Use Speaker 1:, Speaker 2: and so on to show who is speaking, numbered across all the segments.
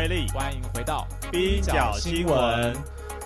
Speaker 1: 威力，
Speaker 2: 欢迎回到
Speaker 1: 冰角新闻。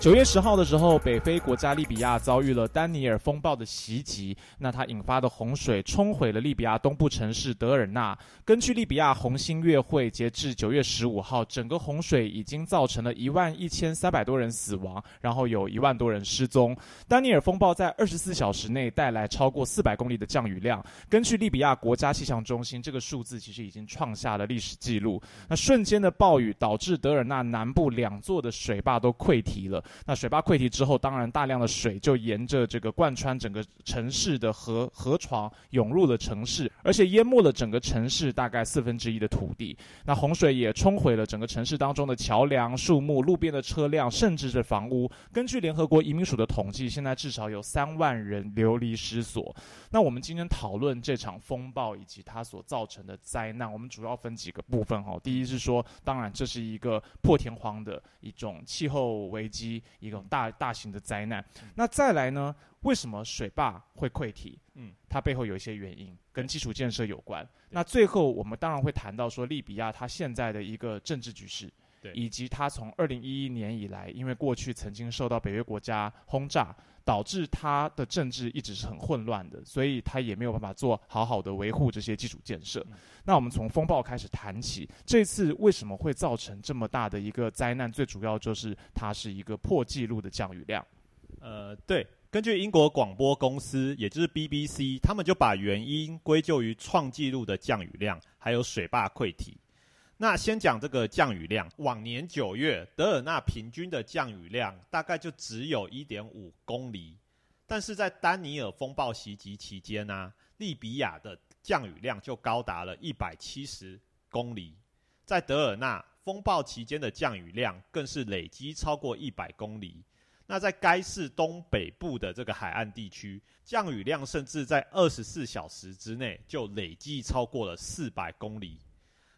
Speaker 2: 九月十号的时候，北非国家利比亚遭遇了丹尼尔风暴的袭击，那它引发的洪水冲毁了利比亚东部城市德尔纳。根据利比亚红星月会，截至九月十五号，整个洪水已经造成了一万一千三百多人死亡，然后有一万多人失踪。丹尼尔风暴在二十四小时内带来超过四百公里的降雨量，根据利比亚国家气象中心，这个数字其实已经创下了历史记录。那瞬间的暴雨导致德尔纳南部两座的水坝都溃堤了。那水坝溃堤之后，当然大量的水就沿着这个贯穿整个城市的河河床涌入了城市，而且淹没了整个城市大概四分之一的土地。那洪水也冲毁了整个城市当中的桥梁、树木、路边的车辆，甚至是房屋。根据联合国移民署的统计，现在至少有三万人流离失所。那我们今天讨论这场风暴以及它所造成的灾难，我们主要分几个部分哈。第一是说，当然这是一个破天荒的一种气候危机。一种大大型的灾难。那再来呢？为什么水坝会溃堤？嗯，它背后有一些原因，跟基础建设有关。那最后我们当然会谈到说，利比亚它现在的一个政治局势，
Speaker 1: 对，
Speaker 2: 以及它从二零一一年以来，因为过去曾经受到北约国家轰炸。导致他的政治一直是很混乱的，所以他也没有办法做好好的维护这些基础建设。那我们从风暴开始谈起，这次为什么会造成这么大的一个灾难？最主要就是它是一个破纪录的降雨量。
Speaker 1: 呃，对，根据英国广播公司，也就是 BBC，他们就把原因归咎于创纪录的降雨量，还有水坝溃堤。那先讲这个降雨量，往年九月德尔纳平均的降雨量大概就只有一点五公里，但是在丹尼尔风暴袭击期间呢，利比亚的降雨量就高达了一百七十公里，在德尔纳风暴期间的降雨量更是累积超过一百公里。那在该市东北部的这个海岸地区，降雨量甚至在二十四小时之内就累计超过了四百公里。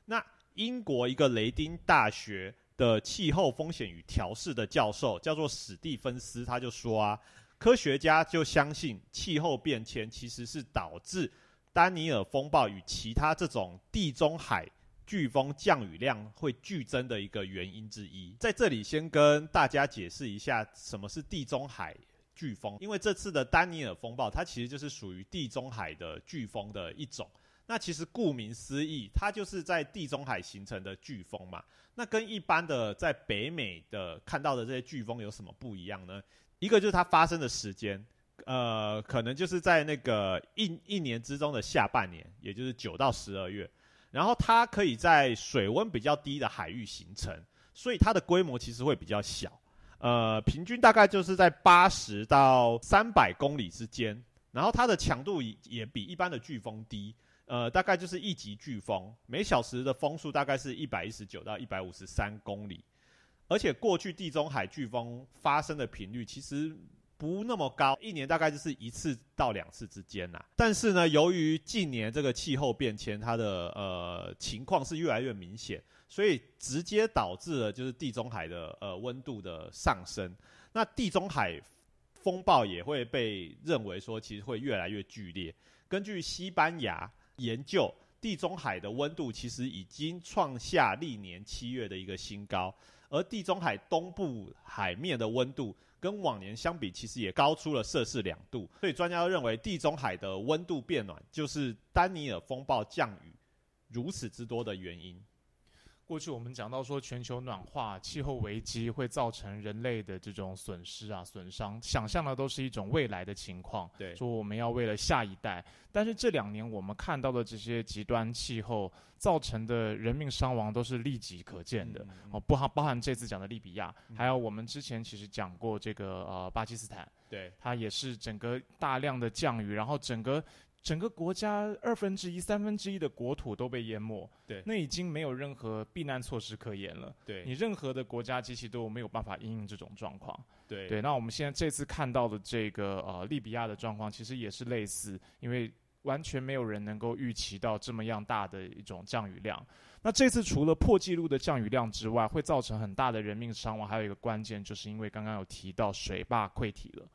Speaker 1: 那英国一个雷丁大学的气候风险与调试的教授叫做史蒂芬斯，他就说啊，科学家就相信气候变迁其实是导致丹尼尔风暴与其他这种地中海飓风降雨量会剧增的一个原因之一。在这里先跟大家解释一下什么是地中海飓风，因为这次的丹尼尔风暴它其实就是属于地中海的飓风的一种。那其实顾名思义，它就是在地中海形成的飓风嘛。那跟一般的在北美的看到的这些飓风有什么不一样呢？一个就是它发生的时间，呃，可能就是在那个一一年之中的下半年，也就是九到十二月。然后它可以在水温比较低的海域形成，所以它的规模其实会比较小，呃，平均大概就是在八十到三百公里之间。然后它的强度也也比一般的飓风低。呃，大概就是一级飓风，每小时的风速大概是一百一十九到一百五十三公里，而且过去地中海飓风发生的频率其实不那么高，一年大概就是一次到两次之间呐。但是呢，由于近年这个气候变迁，它的呃情况是越来越明显，所以直接导致了就是地中海的呃温度的上升，那地中海风暴也会被认为说其实会越来越剧烈。根据西班牙。研究地中海的温度其实已经创下历年七月的一个新高，而地中海东部海面的温度跟往年相比，其实也高出了摄氏两度。所以专家认为，地中海的温度变暖就是丹尼尔风暴降雨如此之多的原因。
Speaker 2: 过去我们讲到说，全球暖化、气候危机会造成人类的这种损失啊、损伤，想象的都是一种未来的情况。
Speaker 1: 对，
Speaker 2: 说我们要为了下一代。但是这两年我们看到的这些极端气候造成的人命伤亡都是立即可见的。哦，不含包含这次讲的利比亚，还有我们之前其实讲过这个呃巴基斯坦，
Speaker 1: 对，
Speaker 2: 它也是整个大量的降雨，然后整个。整个国家二分之一、三分之一的国土都被淹没，
Speaker 1: 对
Speaker 2: 那已经没有任何避难措施可言了。
Speaker 1: 对
Speaker 2: 你任何的国家机器都没有办法应应这种状况。
Speaker 1: 对
Speaker 2: 对，那我们现在这次看到的这个呃利比亚的状况，其实也是类似，因为完全没有人能够预期到这么样大的一种降雨量。那这次除了破纪录的降雨量之外，会造成很大的人命伤亡，还有一个关键就是因为刚刚有提到水坝溃堤了。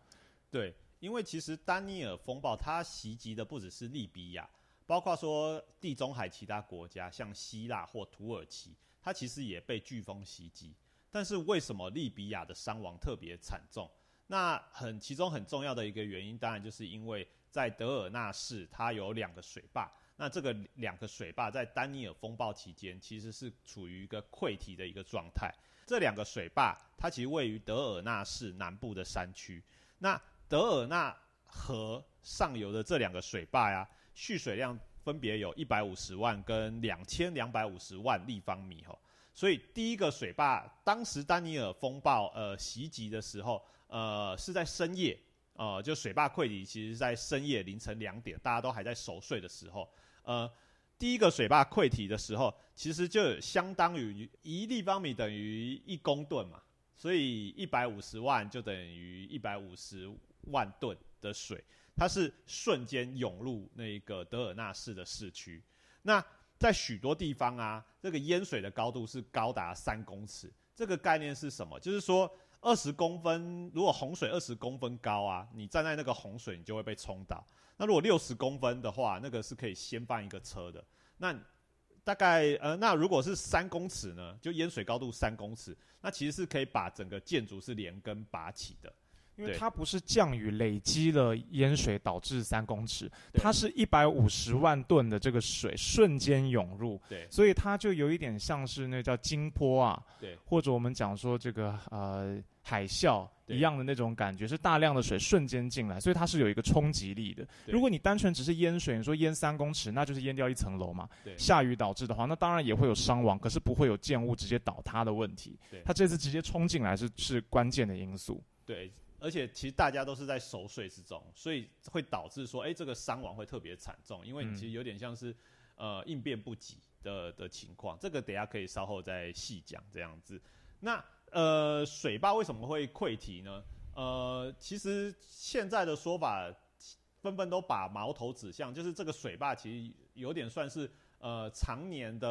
Speaker 1: 对，因为其实丹尼尔风暴它袭击的不只是利比亚，包括说地中海其他国家，像希腊或土耳其，它其实也被飓风袭击。但是为什么利比亚的伤亡特别惨重？那很其中很重要的一个原因，当然就是因为在德尔纳市，它有两个水坝。那这个两个水坝在丹尼尔风暴期间，其实是处于一个溃堤的一个状态。这两个水坝，它其实位于德尔纳市南部的山区。那德尔纳河上游的这两个水坝呀，蓄水量分别有一百五十万跟两千两百五十万立方米吼。所以第一个水坝，当时丹尼尔风暴呃袭击的时候，呃是在深夜，呃就水坝溃堤，其实在深夜凌晨两点，大家都还在熟睡的时候，呃第一个水坝溃堤的时候，其实就相当于一立方米等于一公吨嘛，所以一百五十万就等于一百五十万吨的水，它是瞬间涌入那个德尔纳市的市区，那。在许多地方啊，这个淹水的高度是高达三公尺。这个概念是什么？就是说，二十公分，如果洪水二十公分高啊，你站在那个洪水，你就会被冲倒。那如果六十公分的话，那个是可以掀翻一个车的。那大概呃，那如果是三公尺呢？就淹水高度三公尺，那其实是可以把整个建筑是连根拔起的。
Speaker 2: 因为它不是降雨累积了淹水导致三公尺，它是一百五十万吨的这个水瞬间涌入，
Speaker 1: 对，
Speaker 2: 所以它就有一点像是那叫惊波啊，
Speaker 1: 对，
Speaker 2: 或者我们讲说这个呃海啸一样的那种感觉，是大量的水瞬间进来，所以它是有一个冲击力的。如果你单纯只是淹水，你说淹三公尺，那就是淹掉一层楼嘛，下雨导致的话，那当然也会有伤亡，可是不会有建物直接倒塌的问题。它这次直接冲进来是是关键的因素，
Speaker 1: 对。而且其实大家都是在熟睡之中，所以会导致说，哎，这个伤亡会特别惨重，因为你其实有点像是，呃，应变不及的的情况。这个等下可以稍后再细讲这样子。那呃，水坝为什么会溃堤呢？呃，其实现在的说法纷纷都把矛头指向，就是这个水坝其实有点算是呃常年的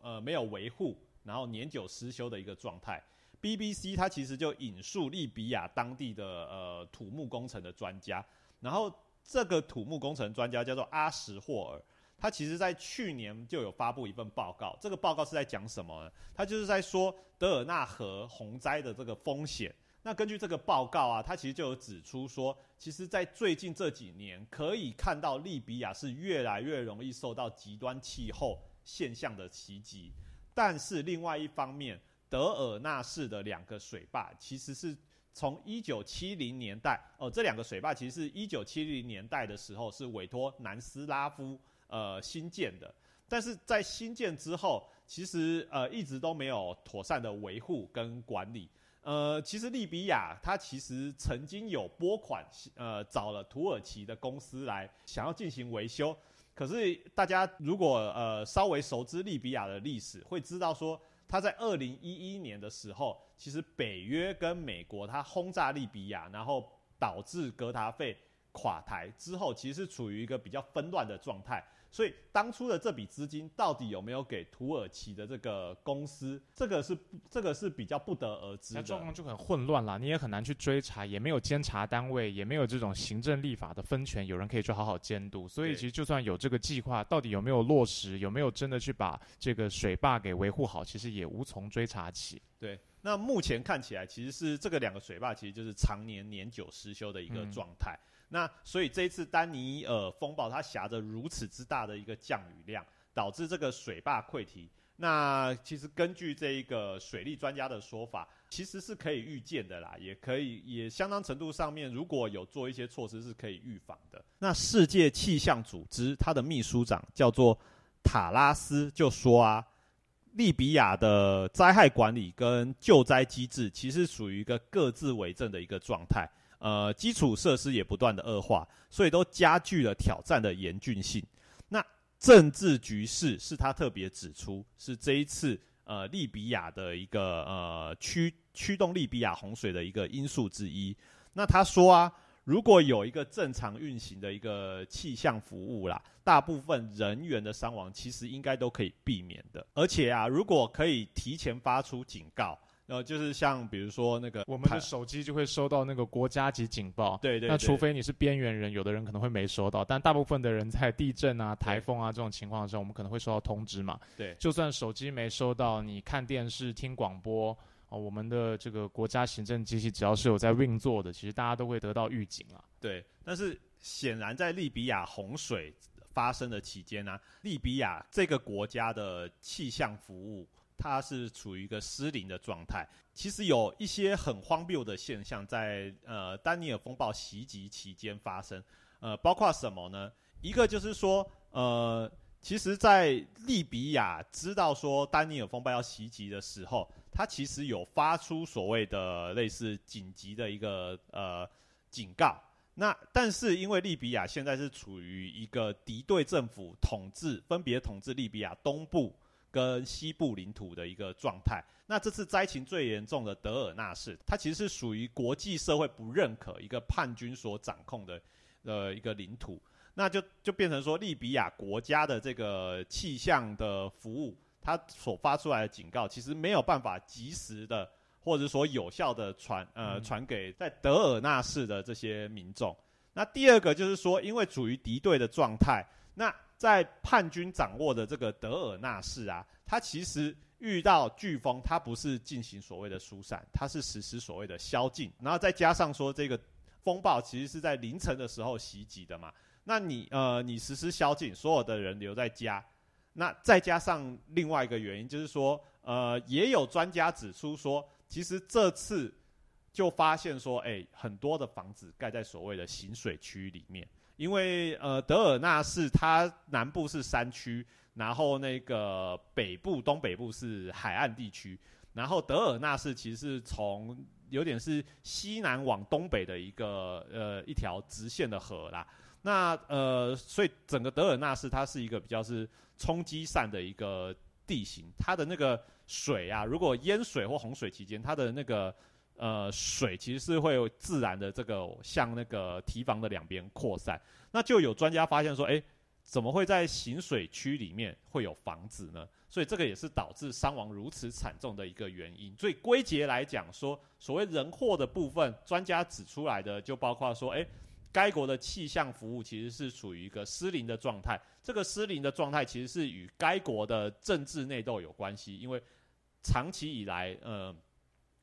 Speaker 1: 呃没有维护，然后年久失修的一个状态。BBC 它其实就引述利比亚当地的呃土木工程的专家，然后这个土木工程专家叫做阿什霍尔，他其实在去年就有发布一份报告，这个报告是在讲什么呢？他就是在说德尔纳河洪灾的这个风险。那根据这个报告啊，他其实就有指出说，其实在最近这几年可以看到利比亚是越来越容易受到极端气候现象的袭击，但是另外一方面。德尔纳市的两个水坝，其实是从一九七零年代哦，这两个水坝其实是一九七零年代的时候是委托南斯拉夫呃新建的，但是在新建之后，其实呃一直都没有妥善的维护跟管理。呃，其实利比亚它其实曾经有拨款呃找了土耳其的公司来想要进行维修，可是大家如果呃稍微熟知利比亚的历史，会知道说。他在二零一一年的时候，其实北约跟美国他轰炸利比亚，然后导致格达费垮台之后，其实是处于一个比较纷乱的状态。所以当初的这笔资金到底有没有给土耳其的这个公司，这个是这个是比较不得而知的。
Speaker 2: 状况就很混乱了，你也很难去追查，也没有监察单位，也没有这种行政立法的分权，有人可以去好好监督。所以其实就算有这个计划，到底有没有落实，有没有真的去把这个水坝给维护好，其实也无从追查起。
Speaker 1: 对，那目前看起来其实是这个两个水坝其实就是常年年久失修的一个状态。那所以这一次丹尼尔风暴，它挟着如此之大的一个降雨量，导致这个水坝溃堤。那其实根据这一个水利专家的说法，其实是可以预见的啦，也可以也相当程度上面，如果有做一些措施是可以预防的。那世界气象组织它的秘书长叫做塔拉斯就说啊，利比亚的灾害管理跟救灾机制其实属于一个各自为政的一个状态。呃基础设施也不断的恶化，所以都加剧了挑战的严峻性。那政治局势是他特别指出，是这一次呃利比亚的一个呃驱驱动利比亚洪水的一个因素之一。那他说啊。如果有一个正常运行的一个气象服务啦，大部分人员的伤亡其实应该都可以避免的。而且啊，如果可以提前发出警告，呃，就是像比如说那个
Speaker 2: 我们的手机就会收到那个国家级警报。
Speaker 1: 对对。
Speaker 2: 那除非你是边缘人，有的人可能会没收到，但大部分的人在地震啊、台风啊这种情况的时候，我们可能会收到通知嘛。
Speaker 1: 对。
Speaker 2: 就算手机没收到，你看电视、听广播。哦，我们的这个国家行政机器只要是有在运作的，其实大家都会得到预警啊。
Speaker 1: 对，但是显然在利比亚洪水发生的期间呢，利比亚这个国家的气象服务它是处于一个失灵的状态。其实有一些很荒谬的现象在呃丹尼尔风暴袭击期间发生，呃，包括什么呢？一个就是说，呃，其实，在利比亚知道说丹尼尔风暴要袭击的时候。它其实有发出所谓的类似紧急的一个呃警告，那但是因为利比亚现在是处于一个敌对政府统治，分别统治利比亚东部跟西部领土的一个状态。那这次灾情最严重的德尔纳市，它其实是属于国际社会不认可一个叛军所掌控的呃一个领土，那就就变成说利比亚国家的这个气象的服务。它所发出来的警告，其实没有办法及时的，或者说有效的传呃传给在德尔纳市的这些民众。那第二个就是说，因为处于敌对的状态，那在叛军掌握的这个德尔纳市啊，它其实遇到飓风，它不是进行所谓的疏散，它是实施所谓的宵禁。然后再加上说，这个风暴其实是在凌晨的时候袭击的嘛，那你呃你实施宵禁，所有的人留在家。那再加上另外一个原因，就是说，呃，也有专家指出说，其实这次就发现说，哎，很多的房子盖在所谓的行水区里面，因为呃，德尔纳市它南部是山区，然后那个北部东北部是海岸地区，然后德尔纳市其实是从有点是西南往东北的一个呃一条直线的河啦。那呃，所以整个德尔纳市它是一个比较是冲积扇的一个地形，它的那个水啊，如果淹水或洪水期间，它的那个呃水其实是会自然的这个向那个堤防的两边扩散。那就有专家发现说，哎，怎么会在行水区里面会有房子呢？所以这个也是导致伤亡如此惨重的一个原因。所以归结来讲，说所谓人祸的部分，专家指出来的就包括说，哎。该国的气象服务其实是处于一个失灵的状态，这个失灵的状态其实是与该国的政治内斗有关系，因为长期以来，呃，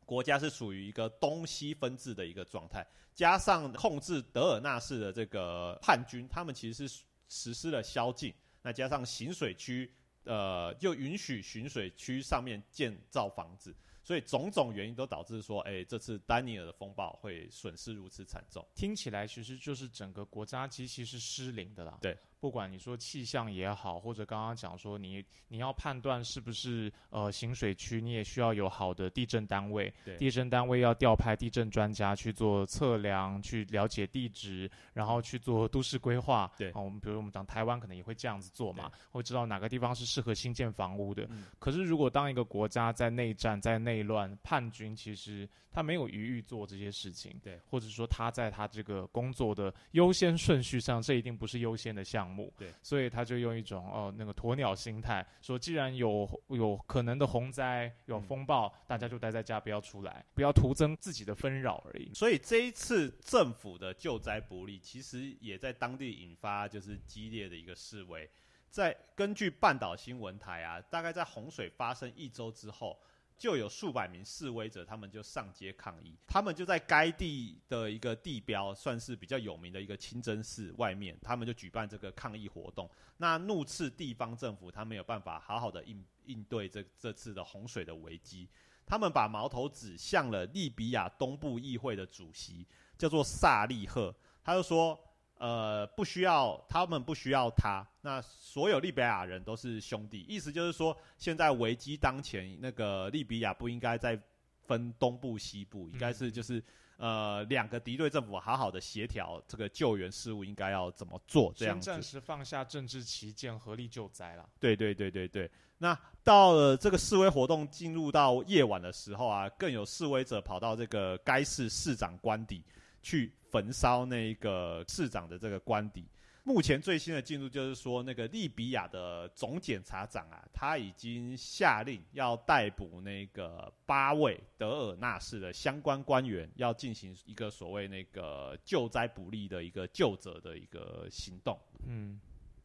Speaker 1: 国家是属于一个东西分治的一个状态，加上控制德尔纳市的这个叛军，他们其实是实施了宵禁，那加上行水区，呃，又允许巡水区上面建造房子。所以种种原因都导致说，哎，这次丹尼尔的风暴会损失如此惨重。
Speaker 2: 听起来其实就是整个国家机器是失灵的啦。
Speaker 1: 对。
Speaker 2: 不管你说气象也好，或者刚刚讲说你你要判断是不是呃行水区，你也需要有好的地震单位。
Speaker 1: 对，
Speaker 2: 地震单位要调派地震专家去做测量，去了解地质，然后去做都市规划。
Speaker 1: 对，
Speaker 2: 我们比如我们讲台湾可能也会这样子做嘛，会知道哪个地方是适合新建房屋的。可是如果当一个国家在内战、在内乱，叛军其实他没有余裕做这些事情。
Speaker 1: 对，
Speaker 2: 或者说他在他这个工作的优先顺序上，这一定不是优先的项目。
Speaker 1: 对，
Speaker 2: 所以他就用一种哦那个鸵鸟心态，说既然有有可能的洪灾、有风暴，大家就待在家，不要出来，不要徒增自己的纷扰而已。
Speaker 1: 所以这一次政府的救灾不力，其实也在当地引发就是激烈的一个示威。在根据半岛新闻台啊，大概在洪水发生一周之后。就有数百名示威者，他们就上街抗议。他们就在该地的一个地标，算是比较有名的一个清真寺外面，他们就举办这个抗议活动。那怒斥地方政府，他没有办法好好的应应对这这次的洪水的危机。他们把矛头指向了利比亚东部议会的主席，叫做萨利赫。他就说。呃，不需要，他们不需要他。那所有利比亚人都是兄弟，意思就是说，现在危机当前，那个利比亚不应该再分东部西部，应该是就是呃两个敌对政府好好的协调这个救援事务应该要怎么做这样
Speaker 2: 暂时放下政治旗舰，合力救灾了。
Speaker 1: 对对对对对。那到了这个示威活动进入到夜晚的时候啊，更有示威者跑到这个该市市长官邸去焚烧那个市长的这个官邸。目前最新的进度就是说，那个利比亚的总检察长啊，他已经下令要逮捕那个八位德尔纳市的相关官员，要进行一个所谓那个救灾不利的一个救责的一个行动。
Speaker 2: 嗯，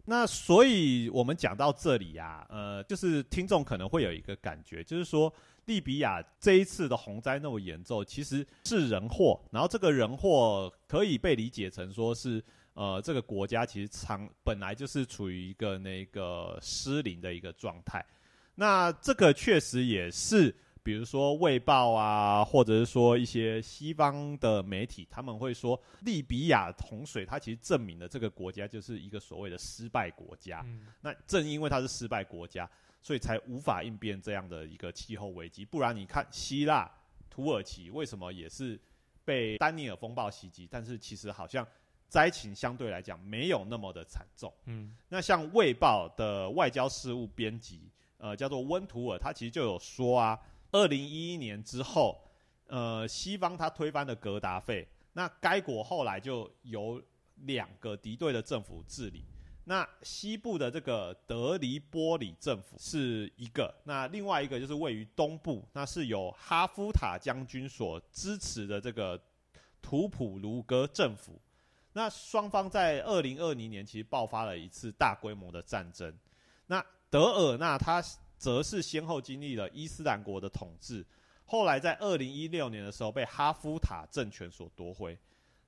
Speaker 1: 那所以我们讲到这里啊，呃，就是听众可能会有一个感觉，就是说利比亚这一次的洪灾那么严重，其实是人祸，然后这个人祸可以被理解成说是。呃，这个国家其实长本来就是处于一个那个失灵的一个状态，那这个确实也是，比如说《卫报》啊，或者是说一些西方的媒体，他们会说利比亚洪水，它其实证明了这个国家就是一个所谓的失败国家。那正因为它是失败国家，所以才无法应变这样的一个气候危机。不然你看希腊、土耳其为什么也是被丹尼尔风暴袭击，但是其实好像。灾情相对来讲没有那么的惨重。嗯，那像《卫报》的外交事务编辑，呃，叫做温图尔，他其实就有说啊，二零一一年之后，呃，西方他推翻了格达费，那该国后来就由两个敌对的政府治理。那西部的这个德黎波里政府是一个，那另外一个就是位于东部，那是由哈夫塔将军所支持的这个图普卢格政府。那双方在二零二零年其实爆发了一次大规模的战争。那德尔纳他则是先后经历了伊斯兰国的统治，后来在二零一六年的时候被哈夫塔政权所夺回。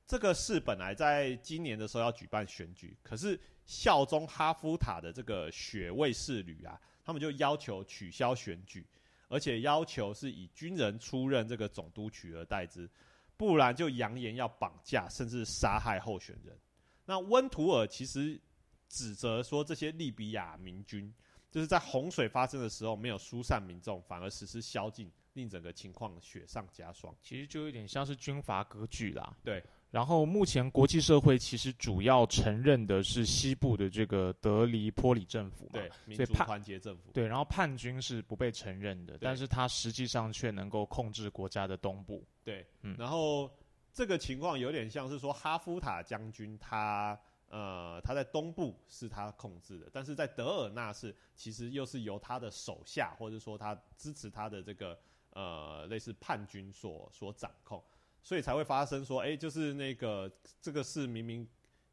Speaker 1: 这个是本来在今年的时候要举办选举，可是效忠哈夫塔的这个血卫士旅啊，他们就要求取消选举，而且要求是以军人出任这个总督取而代之。不然就扬言要绑架甚至杀害候选人。那温图尔其实指责说，这些利比亚民军就是在洪水发生的时候没有疏散民众，反而实施宵禁，令整个情况雪上加霜。
Speaker 2: 其实就有点像是军阀割据啦。
Speaker 1: 对。
Speaker 2: 然后目前国际社会其实主要承认的是西部的这个德黎波里政府嘛，
Speaker 1: 对，民主团结政府。
Speaker 2: 对，然后叛军是不被承认的，但是他实际上却能够控制国家的东部。
Speaker 1: 对，嗯，然后这个情况有点像是说哈夫塔将军他呃他在东部是他控制的，但是在德尔纳是其实又是由他的手下或者说他支持他的这个呃类似叛军所所掌控。所以才会发生说，哎，就是那个这个是明明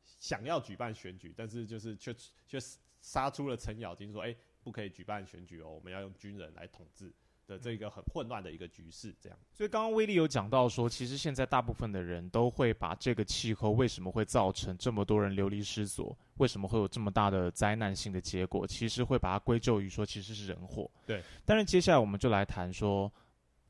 Speaker 1: 想要举办选举，但是就是却却杀出了程咬金，说，哎，不可以举办选举哦，我们要用军人来统治的这个很混乱的一个局势，这样。
Speaker 2: 所以刚刚威利有讲到说，其实现在大部分的人都会把这个气候为什么会造成这么多人流离失所，为什么会有这么大的灾难性的结果，其实会把它归咎于说其实是人祸。
Speaker 1: 对。
Speaker 2: 但是接下来我们就来谈说，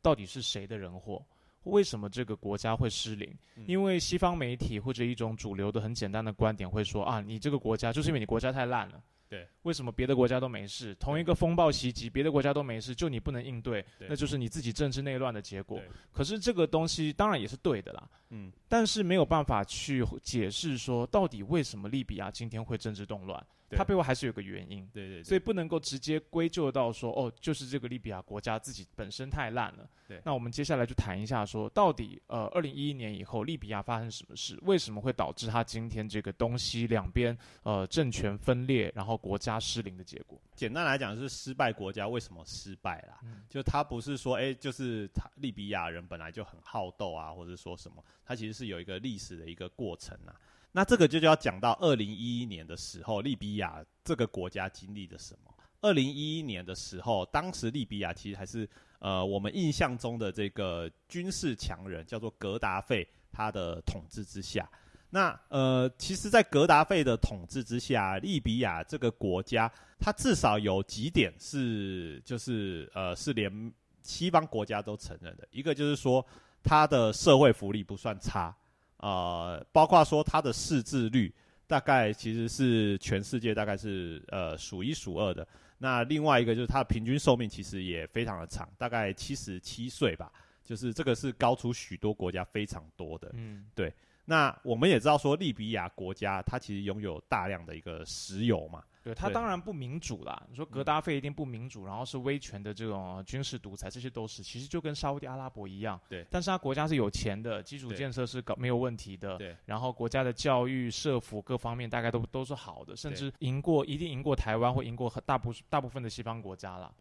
Speaker 2: 到底是谁的人祸？为什么这个国家会失灵？因为西方媒体或者一种主流的很简单的观点会说啊，你这个国家就是因为你国家太烂了。
Speaker 1: 对，
Speaker 2: 为什么别的国家都没事？同一个风暴袭击，别的国家都没事，就你不能应对，那就是你自己政治内乱的结果。可是这个东西当然也是对的啦。嗯，但是没有办法去解释说，到底为什么利比亚今天会政治动乱？它背后还是有个原因，
Speaker 1: 对对，
Speaker 2: 所以不能够直接归咎到说，哦，就是这个利比亚国家自己本身太烂了。
Speaker 1: 对，
Speaker 2: 那我们接下来就谈一下，说到底，呃，二零一一年以后，利比亚发生什么事？为什么会导致它今天这个东西两边呃政权分裂，然后国家失灵的结果？
Speaker 1: 简单来讲，是失败国家为什么失败啦？就他不是说，哎，就是他利比亚人本来就很好斗啊，或者说什么，他其实是有一个历史的一个过程啊。那这个就就要讲到二零一一年的时候，利比亚这个国家经历了什么？二零一一年的时候，当时利比亚其实还是呃我们印象中的这个军事强人，叫做格达费他的统治之下。那呃，其实，在格达费的统治之下，利比亚这个国家，它至少有几点是就是呃是连西方国家都承认的。一个就是说，它的社会福利不算差。呃，包括说它的识字率大概其实是全世界大概是呃数一数二的。那另外一个就是它的平均寿命其实也非常的长，大概七十七岁吧。就是这个是高出许多国家非常多的。
Speaker 2: 嗯，对
Speaker 1: 那我们也知道说，利比亚国家它其实拥有大量的一个石油嘛，
Speaker 2: 对他
Speaker 1: 对
Speaker 2: 当然不民主啦。你说格达费一定不民主，然后是威权的这种呃军事独裁，这些都是，其实就跟沙烏地阿拉伯一样。
Speaker 1: 对
Speaker 2: 但是他国家是有钱的，基础建设是搞没有问题的。
Speaker 1: 对
Speaker 2: 然后国家的教育、社福各方面大概都都是好的，甚至赢过一定赢过台湾，或赢过很大部大部分的西方国家啦。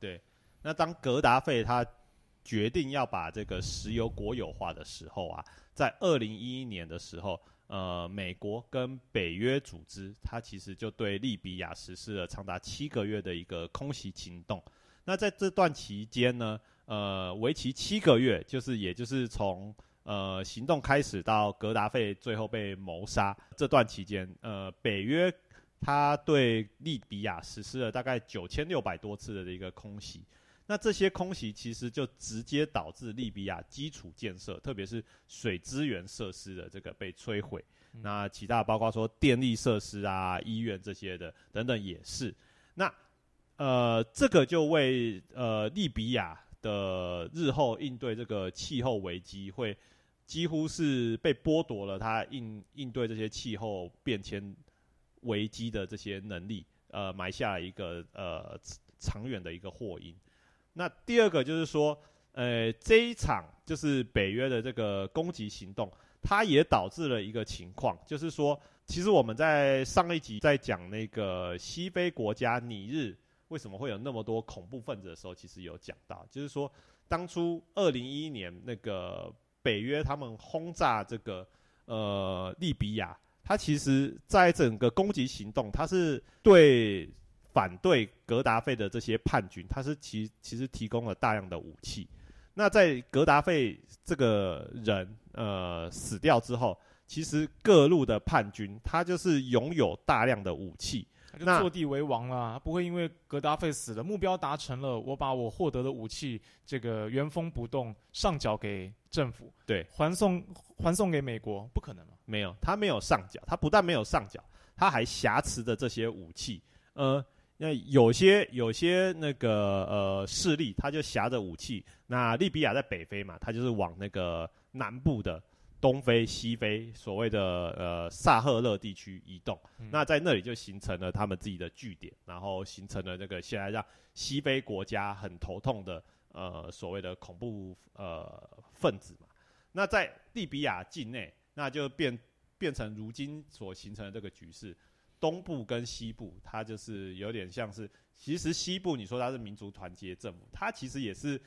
Speaker 1: 那当格达费他决定要把这个石油国有化的时候啊，在二零一一年的时候，呃，美国跟北约组织，它其实就对利比亚实施了长达七个月的一个空袭行动。那在这段期间呢，呃，为期七个月，就是也就是从呃行动开始到格达费最后被谋杀这段期间，呃，北约它对利比亚实施了大概九千六百多次的一个空袭。那这些空袭其实就直接导致利比亚基础建设，特别是水资源设施的这个被摧毁。
Speaker 2: 嗯
Speaker 1: 那其他包括说电力设施啊、医院这些的等等也是。那呃，这个就为呃利比亚的日后应对这个气候危机，会几乎是被剥夺了它应应对这些气候变迁危机的这些能力，呃，埋下了一个呃长远的一个祸因。那第二个就是说，呃，这一场就是北约的这个攻击行动，它也导致了一个情况，就是说，其实我们在上一集在讲那个西非国家尼日为什么会有那么多恐怖分子的时候，其实有讲到，就是说，当初二零一一年那个北约他们轰炸这个呃利比亚，它其实在整个攻击行动，它是对反对格达费的这些叛军，他是其其实提供了大量的武器。那在格达费这个人呃死掉之后，其实各路的叛军他就是拥有大量的武器，
Speaker 2: 他就
Speaker 1: 那
Speaker 2: 坐地为王了，他不会因为格达费死了，目标达成了，我把我获得的武器这个原封不动上缴给政府，
Speaker 1: 对，
Speaker 2: 还送还送给美国，不可能嘛？
Speaker 1: 没有，他没有上缴，他不但没有上缴，他还挟持着这些武器。呃，那有些有些那个呃势力，他就挟着武器。那利比亚在北非嘛，他就是往那个南部的东非、西非，所谓的呃萨赫勒地区移动。
Speaker 2: 嗯
Speaker 1: 那在那里就形成了他们自己的据点，然后形成了那个现在让西非国家很头痛的呃所谓的恐怖呃分子嘛。那在利比亚境内，那就变变成如今所形成的这个局势，东部跟西部，它就是有点像是，其实西部你说它是民族团结政府，它其实也是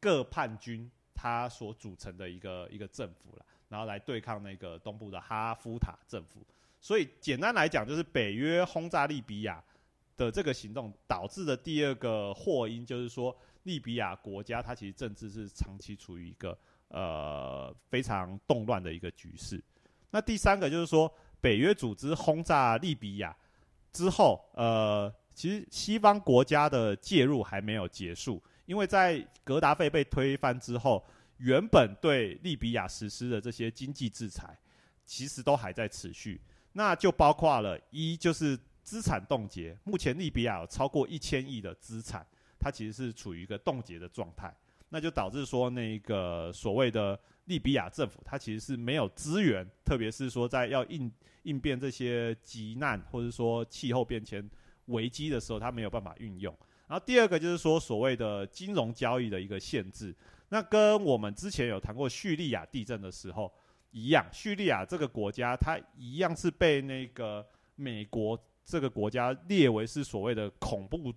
Speaker 1: 各叛军它所组成的一个一个政府了，然后来对抗那个东部的哈夫塔政府。所以简单来讲，就是北约轰炸利比亚的这个行动导致的第二个祸因，就是说利比亚国家它其实政治是长期处于一个呃非常动乱的一个局势。那第三个就是说，北约组织轰炸利比亚之后，呃，其实西方国家的介入还没有结束，因为在格达费被推翻之后，原本对利比亚实施的这些经济制裁，其实都还在持续。那就包括了一就是资产冻结，目前利比亚有超过一千亿的资产，它其实是处于一个冻结的状态，那就导致说那个所谓的利比亚政府，它其实是没有资源，特别是说在要应应变这些急难或者说气候变迁危机的时候，它没有办法运用。然后第二个就是说所谓的金融交易的一个限制，那跟我们之前有谈过叙利亚地震的时候一样，叙利亚这个国家它一样是被那个美国这个国家列为是所谓的恐怖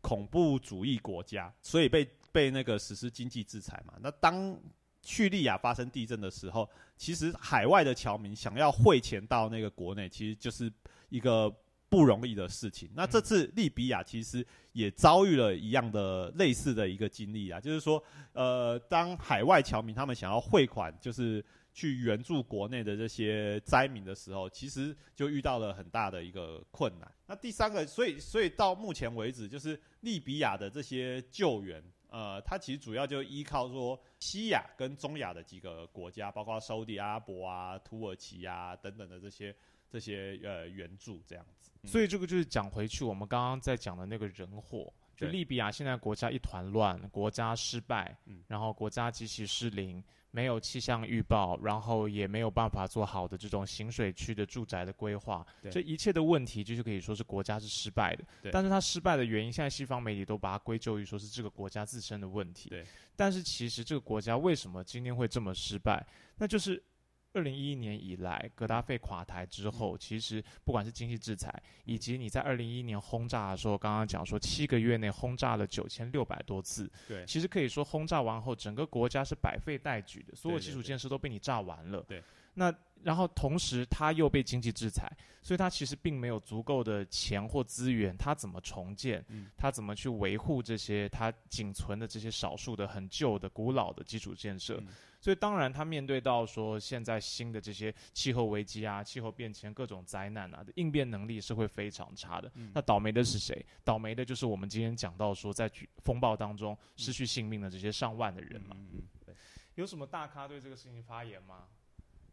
Speaker 1: 恐怖主义国家，所以被被那个实施经济制裁嘛。那当叙利亚发生地震的时候，其实海外的侨民想要汇钱到那个国内，其实就是一个不容易的事情。那这次利比亚其实也遭遇了一样的类似的一个经历啊，就是说，呃，当海外侨民他们想要汇款，就是去援助国内的这些灾民的时候，其实就遇到了很大的一个困难。那第三个，所以所以到目前为止，就是利比亚的这些救援，呃，它其实主要就依靠说西亚跟中亚的几个国家，包括沙地阿拉伯啊、土耳其啊等等的这些这些呃援助这样子。
Speaker 2: 所以这个就是讲回去，我们刚刚在讲的那个人祸，就利比亚现在国家一团乱，国家失败，
Speaker 1: 嗯。
Speaker 2: 然后国家机器失灵，没有气象预报，然后也没有办法做好的这种行水区的住宅的规划，这一切的问题就是可以说是国家是失败的。但是它失败的原因，现在西方媒体都把它归咎于说是这个国家自身的问题。
Speaker 1: 对，
Speaker 2: 但是其实这个国家为什么今天会这么失败？那就是二零一一年以来，格达费垮台之
Speaker 1: 嗯
Speaker 2: 后，其实不管是经济制裁，以及你在二零一一年轰炸的时候，刚刚讲说七个月内轰炸了九千六百多次，
Speaker 1: 对
Speaker 2: 其实可以说轰炸完后，整个国家是百废待举的，所有基础建设都被你炸完了。
Speaker 1: 对，
Speaker 2: 那然后同时他又被经济制裁，所以他其实并没有足够的钱或资源，他怎么重建？
Speaker 1: 嗯
Speaker 2: 他怎么去维护这些他仅存的这些少数的很旧的古老的基础建设？
Speaker 1: 嗯
Speaker 2: 所以当然，他面对到说现在新的这些气候危机啊、气候变迁各种灾难啊的应变能力是会非常差的。
Speaker 1: 嗯
Speaker 2: 那倒霉的是谁？倒霉的就是我们今天讲到说在举风暴当中失去性命的这些上万的人嘛。
Speaker 1: 嗯
Speaker 2: 有什么大咖对这个事情发言吗？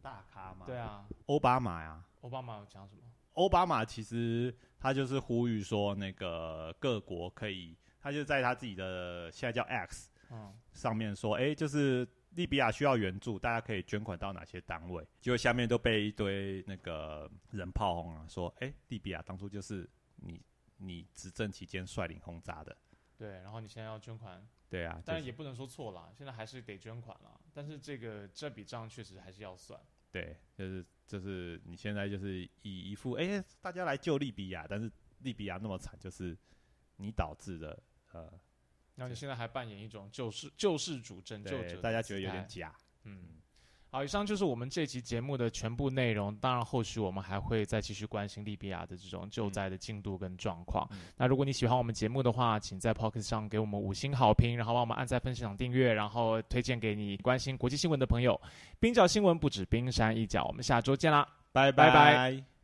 Speaker 1: 大咖嘛，
Speaker 2: 对，啊，
Speaker 1: 奥巴马呀，
Speaker 2: 奥巴马有讲什么？
Speaker 1: 奥巴马其实他就是呼吁说，那个各国可以，他就在他自己的现在叫 X
Speaker 2: 嗯，
Speaker 1: 上面说，哎、就是利比亚需要援助，大家可以捐款到哪些单位？结果下面都被一堆那个人炮轰啊，说，哎、利比亚当初就是你你执政期间率领轰炸的，
Speaker 2: 对。然后你现在要捐款，
Speaker 1: 对啊，但是
Speaker 2: 当然也不能说错啦，现在还是得捐款啦。但是这个这笔账确实还是要算。
Speaker 1: 对，就是就是你现在就是以一副哎、大家来救利比亚，但是利比亚那么惨，就是你导致的，呃，
Speaker 2: 然后你现在还扮演一种救世救世主、拯救者
Speaker 1: 大家觉得有点假。
Speaker 2: 嗯，好，以上就是我们这期节目的全部内容。当然，后续我们还会再继续关心利比亚的这种救灾的进度跟状况。
Speaker 1: 嗯
Speaker 2: 那如果你喜欢我们节目的话，请在 Pocket 上给我们五星好评，然后帮我们按赞、分享、订阅，然后推荐给你关心国际新闻的朋友。冰角新闻不止冰山一角，我们下周见啦！
Speaker 1: 拜
Speaker 2: 拜拜
Speaker 1: 拜